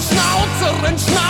Schnauze, Rindschnauze.